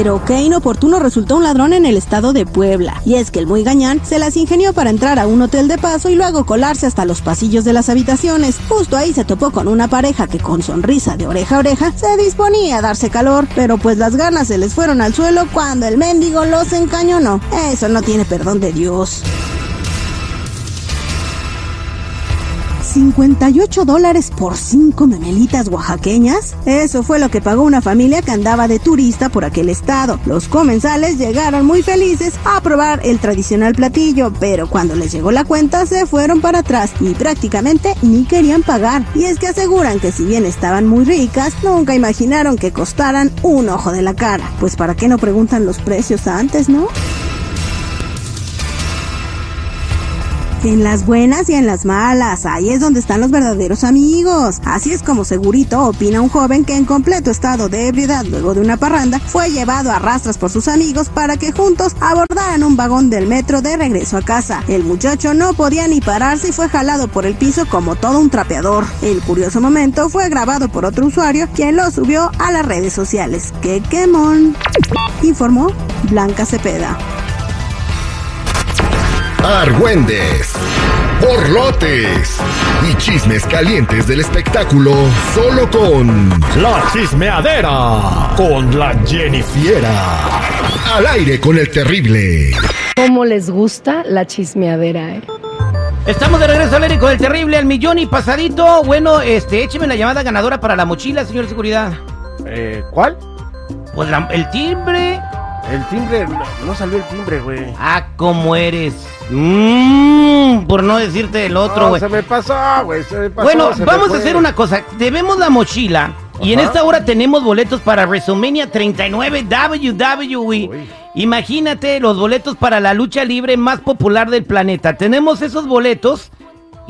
Pero qué inoportuno resultó un ladrón en el estado de Puebla. Y es que el muy gañán se las ingenió para entrar a un hotel de paso y luego colarse hasta los pasillos de las habitaciones. Justo ahí se topó con una pareja que con sonrisa de oreja a oreja se disponía a darse calor, pero pues las ganas se les fueron al suelo cuando el mendigo los encañonó. Eso no tiene perdón de Dios. 58 dólares por 5 memelitas oaxaqueñas. Eso fue lo que pagó una familia que andaba de turista por aquel estado. Los comensales llegaron muy felices a probar el tradicional platillo, pero cuando les llegó la cuenta se fueron para atrás y prácticamente ni querían pagar. Y es que aseguran que si bien estaban muy ricas, nunca imaginaron que costaran un ojo de la cara. Pues para qué no preguntan los precios antes, ¿no? En las buenas y en las malas, ahí es donde están los verdaderos amigos. Así es como segurito opina un joven que en completo estado de ebriedad luego de una parranda fue llevado a rastras por sus amigos para que juntos abordaran un vagón del metro de regreso a casa. El muchacho no podía ni pararse y fue jalado por el piso como todo un trapeador. El curioso momento fue grabado por otro usuario quien lo subió a las redes sociales. ¡Qué quemón! Informó Blanca Cepeda. Argüendes, borlotes y chismes calientes del espectáculo solo con La chismeadera con la Jennifiera. Al aire con el terrible. ¿Cómo les gusta la chismeadera, eh? Estamos de regreso al aire con el terrible al millón y pasadito. Bueno, este, écheme la llamada ganadora para la mochila, señor de seguridad. Eh, ¿Cuál? Pues la- el timbre. El timbre, no, salió el timbre, güey. Ah, cómo eres. Mmm, por no decirte el otro, No, güey. se me pasó, güey, se me pasó. Bueno, se vamos a hacer una cosa. Debemos la mochila. Y en esta hora tenemos boletos para WrestleMania 39 WWE. Uy. Imagínate los boletos para la lucha libre más popular del planeta. Tenemos esos boletos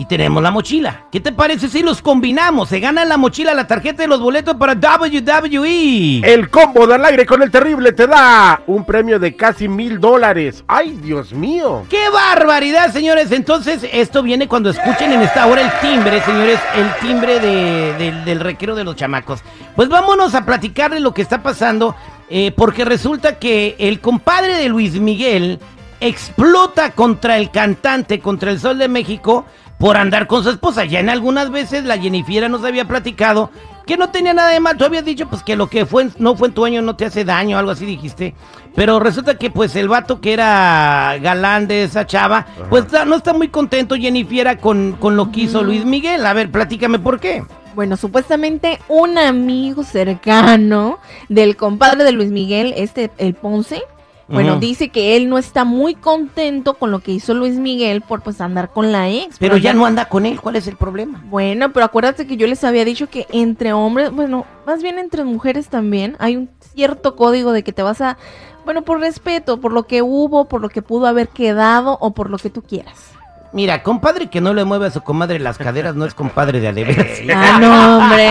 y tenemos la mochila. ¿Qué te parece si los combinamos? Se gana la mochila, la tarjeta de los boletos para WWE. El combo del aire con el terrible te da un premio de casi mil dólares. ¡Ay, Dios mío! ¡Qué barbaridad, señores! Entonces, esto viene cuando escuchen en esta hora el timbre, señores, el timbre de- del- del requero de los chamacos. Pues vámonos a platicar de lo que está pasando, eh, porque resulta que el compadre de Luis Miguel explota contra el cantante, contra el Sol de México, por andar con su esposa. Ya en algunas veces la Jennifiera nos había platicado que no tenía nada de mal. Tú habías dicho pues que lo que fue no fue en tu año no te hace daño, algo así dijiste. Pero resulta que pues el vato que era galán de esa chava, pues no está muy contento Jennifiera con, con lo que hizo Luis Miguel. A ver, platícame por qué. Bueno, supuestamente un amigo cercano del compadre de Luis Miguel, este, el Ponce, bueno, dice que él no está muy contento con lo que hizo Luis Miguel por pues andar con la ex. Pero por ya no anda con él, ¿cuál es el problema? Bueno, pero acuérdate que yo les había dicho que entre hombres, bueno, más bien entre mujeres también, hay un cierto código de que te vas a, bueno, por respeto, por lo que hubo, por lo que pudo haber quedado o por lo que tú quieras. Mira, compadre que no le mueve a su comadre las caderas no es compadre de a de veras. Ah, no, hombre.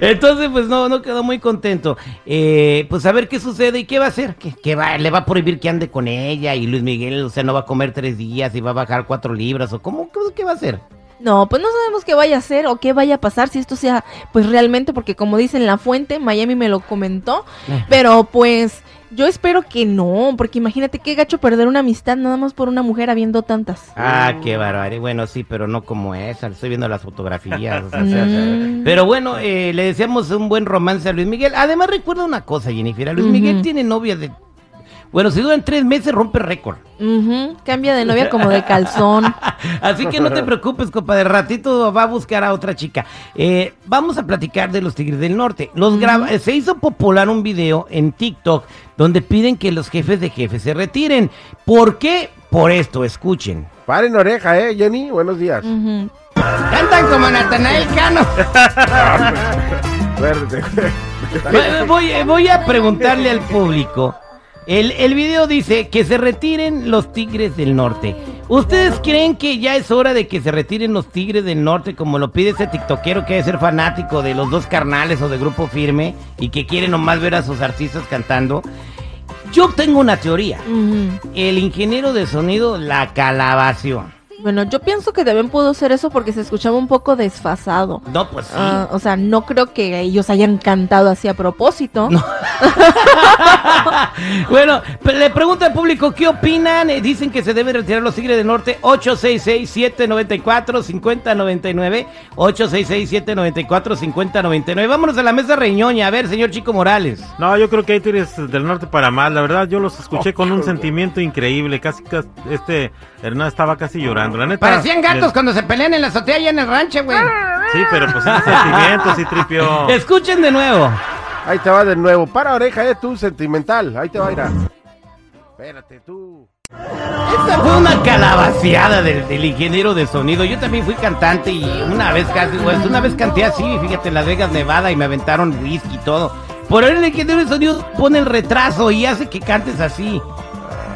Entonces, pues no, no quedó muy contento. Eh, pues a ver qué sucede y qué va a hacer. ¿Qué, qué va? ¿Le va a prohibir que ande con ella? Y Luis Miguel, o sea, no va a comer tres días y va a bajar cuatro libras. ¿O cómo? ¿Qué, qué va a hacer? No, pues no sabemos qué vaya a hacer o qué vaya a pasar si esto sea, pues realmente, porque como dicen la fuente, Miami me lo comentó, pero pues yo espero que no, porque imagínate qué gacho perder una amistad nada más por una mujer habiendo tantas. Ah, qué barbaridad. Bueno, sí, pero no como esa. Estoy viendo las fotografías. o sea, Mm. Pero bueno, eh, le deseamos un buen romance a Luis Miguel. Además, recuerda una cosa, Jennifer. Luis. Miguel tiene novia de... Bueno, si duran tres meses, rompe récord. Cambia de novia como de calzón. Así que no te preocupes, compa, de ratito va a buscar a otra chica. Eh, vamos a platicar de los Tigres del Norte. Los graba- eh, Se hizo popular un video en TikTok donde piden que los jefes de jefes se retiren. ¿Por qué? Por esto, escuchen. Paren oreja, ¿eh, Jenny? Buenos días. Cantan como Natanael Cano. Voy, voy a preguntarle al público. El, el video dice que se retiren los Tigres del Norte. ¿Ustedes creen que ya es hora de que se retiren los Tigres del Norte como lo pide ese tiktokero que debe ser fanático de los dos carnales o de Grupo Firme y que quiere nomás ver a sus artistas cantando? Yo tengo una teoría. El ingeniero de sonido la calabació. Bueno, yo pienso que también pudo ser eso porque se escuchaba un poco desfasado. No, pues sí. Ah, o sea, no creo que ellos hayan cantado así a propósito. No. bueno, le pregunto al público qué opinan. Eh, Dicen que se deben retirar los Tigres del Norte. 866-794-5099. 866-794-5099. Vámonos a la mesa reñoña. A ver, señor Chico Morales. No, yo creo que hay Tigres del Norte para más. La verdad, yo los escuché con un sentimiento increíble. Casi, casi este Hernán estaba casi llorando. La neta. Parecían gatos les- cuando se pelean en la azotea allá en el rancho, güey. Sí, pero pues ese sentimiento sí tripió. Escuchen de nuevo. Ahí te va de nuevo. Para oreja, eh, tú, sentimental. Ahí te va a ir a... Espérate, tú. Esta fue una calabaceada del, del ingeniero de sonido. Yo también fui cantante y una vez casi, pues, una vez canté así, fíjate, en Las Vegas, Nevada, y me aventaron whisky y todo. Por el ingeniero de sonido pone el retraso y hace que cantes así.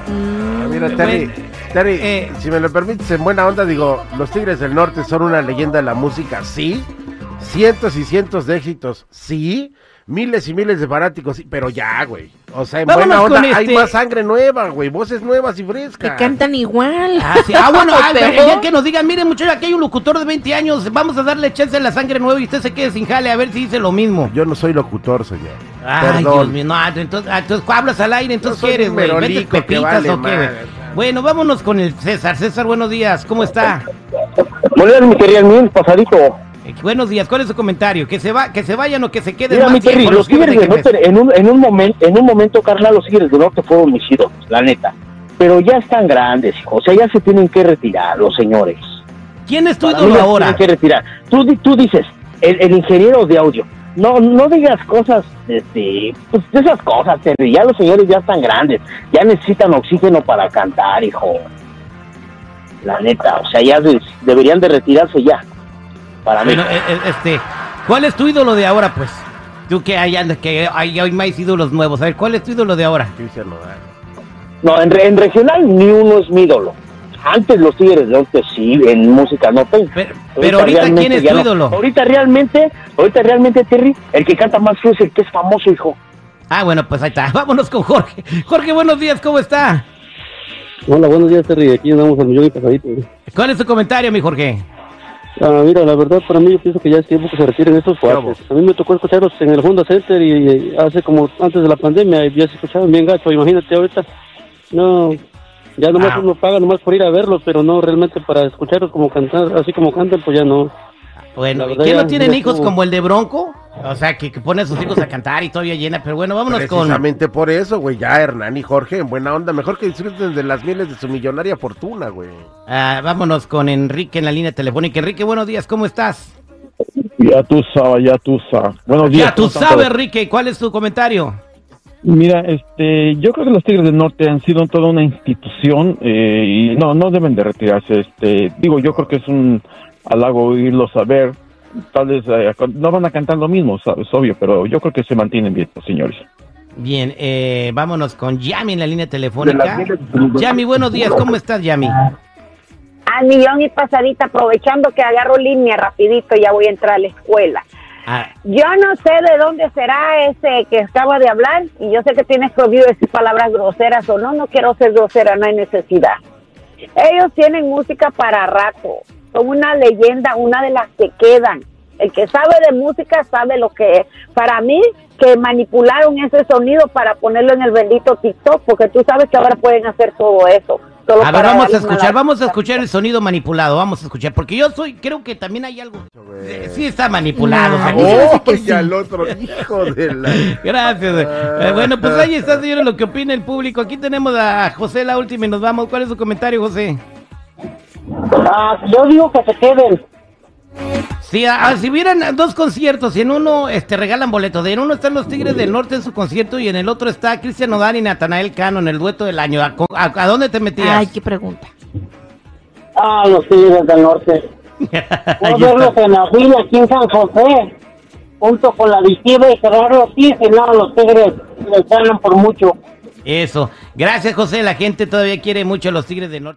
Ah, Mira, Terry, bueno, Terry, eh. si me lo permites, en buena onda, digo, los Tigres del Norte son una leyenda de la música, sí. Cientos y cientos de éxitos, sí. Miles y miles de fanáticos, sí. Pero ya, güey. O sea, en Vámonos buena onda, hay este- más sangre nueva, güey. Voces nuevas y Que frescas. cantan igual. Ah, sí. Ah, bueno, ah, ya que nos digan, miren muchachos, aquí hay un locutor de 20 años, vamos a darle chance a la sangre nueva y usted se quede sin jale a ver si dice lo mismo. Yo no soy locutor, señor. Ay, Perdón. Dios mío, no, entonces, ah, entonces hablas al aire, entonces quieres, güey. ¿Vendes merolico que pepitas vale o qué. Bueno, vámonos con el César. César, buenos días, ¿cómo está? Buenos días, mi querido Mil, pasadito. Eh, buenos días, ¿cuál es su comentario? ¿Que se va, que se vayan o que se queden Mira, más mi tiempo los Tigres de del? Norte, en un, en un momento, en un momento, carnal, los Tigres del Norte fueron ídolos, la neta. Pero ya están grandes, hijo. O sea, ya se tienen que retirar los señores. ¿Quién es tu ídolo ahora? Tienen que retirar. Tú, tú dices, el, el ingeniero de audio. No, no digas cosas, este, pues de esas cosas, Terry. Ya los señores ya están grandes. Ya necesitan oxígeno para cantar, hijo. La neta, o sea, ya de- deberían de retirarse ya. Para mí. Bueno, eh, eh, este, ¿cuál es tu ídolo de ahora, pues? Tú que hay, que hay, hay más ídolos nuevos. A ver, ¿cuál es tu ídolo de ahora? No, en, re- en regional ni uno es mi ídolo. Antes los Tigres del Norte sí, en música no pero, Pero, ahorita, ¿quién es tu no. ídolo? Ahorita realmente, ahorita realmente Terry, el que canta más es el que es famoso, hijo. Ah, bueno, pues ahí está. Vámonos con Jorge. Jorge, buenos días, ¿cómo está? Hola, buenos días, Terry. Aquí andamos al millón y pasadito. ¿Cuál es tu comentario, mi Jorge? Ah, mira, la verdad, para mí yo pienso que ya es tiempo que se retiren estos cuates. A mí me tocó escucharlos en el Honda Center y, y hace como antes de la pandemia y ya se escuchaban bien gacho. Imagínate ahorita. No, ya nomás Ah. uno paga nomás por ir a verlos, pero no realmente para escucharlos como cantar, así como cantan, pues ya no. Bueno, verdad, ¿quién no tienen hijos estuvo. como el de Bronco? O sea, que, que pone a sus hijos a cantar y todavía llena. Pero bueno, vámonos con... Precisamente por eso, güey. Ya Hernán y Jorge, en buena onda. Mejor que disfruten de las mieles de su millonaria fortuna, güey. ah, vámonos con Enrique en la línea telefónica. Enrique, buenos días, ¿cómo estás? Ya tú sabes, ya tú sabes. Buenos días. Ya tú ¿cómo están sabes? Enrique, ¿cuál es tu comentario? Mira, este, yo creo que los Tigres del Norte han sido toda una institución eh, y no, no deben de retirarse. Este, digo, yo creo que es un halago irlos a ver. Tal vez eh, no van a cantar lo mismo, sabes, obvio, pero yo creo que se mantienen bien, los señores. Bien, eh, vámonos con Yami en la línea telefónica. Yami, buenos días, ¿cómo estás, Yami? Al millón y pasadita, aprovechando que agarro línea rapidito, ya voy a entrar a la escuela. Yo no sé de dónde será ese que acaba de hablar y yo sé que tienes prohibido decir palabras groseras o no, no quiero ser grosera, no hay necesidad. Ellos tienen música para rato, son una leyenda, una de las que quedan. El que sabe de música sabe lo que es. Para mí, que manipularon ese sonido para ponerlo en el bendito TikTok, porque tú sabes que ahora pueden hacer todo eso. Solo a ver, para vamos a escuchar, vamos a escuchar el sonido manipulado, vamos a escuchar, porque yo soy, creo que también hay algo. Sí está manipulado. No. ¡Oh! Y sí. al otro, hijo de la... Gracias. Eh, bueno, pues ahí está, señores, lo que opina el público. Aquí tenemos a José la última y nos vamos. ¿Cuál es su comentario, José? Ah, yo digo que se queden. Si, ah, si hubieran dos conciertos y en uno este, regalan boletos, de en uno están los Tigres del Norte en su concierto y en el otro está Cristian Nodal y Natanael Cano en el dueto del año, ¿a, a- a dónde te metías? Ay, qué pregunta. Ah, los Tigres del Norte. Puedo verlos en la fila aquí en San José, junto con la adictiva y Gerardo Ortiz, y no, los Tigres les ganan por mucho. Eso. Gracias, José. La gente todavía quiere mucho a los Tigres del Norte.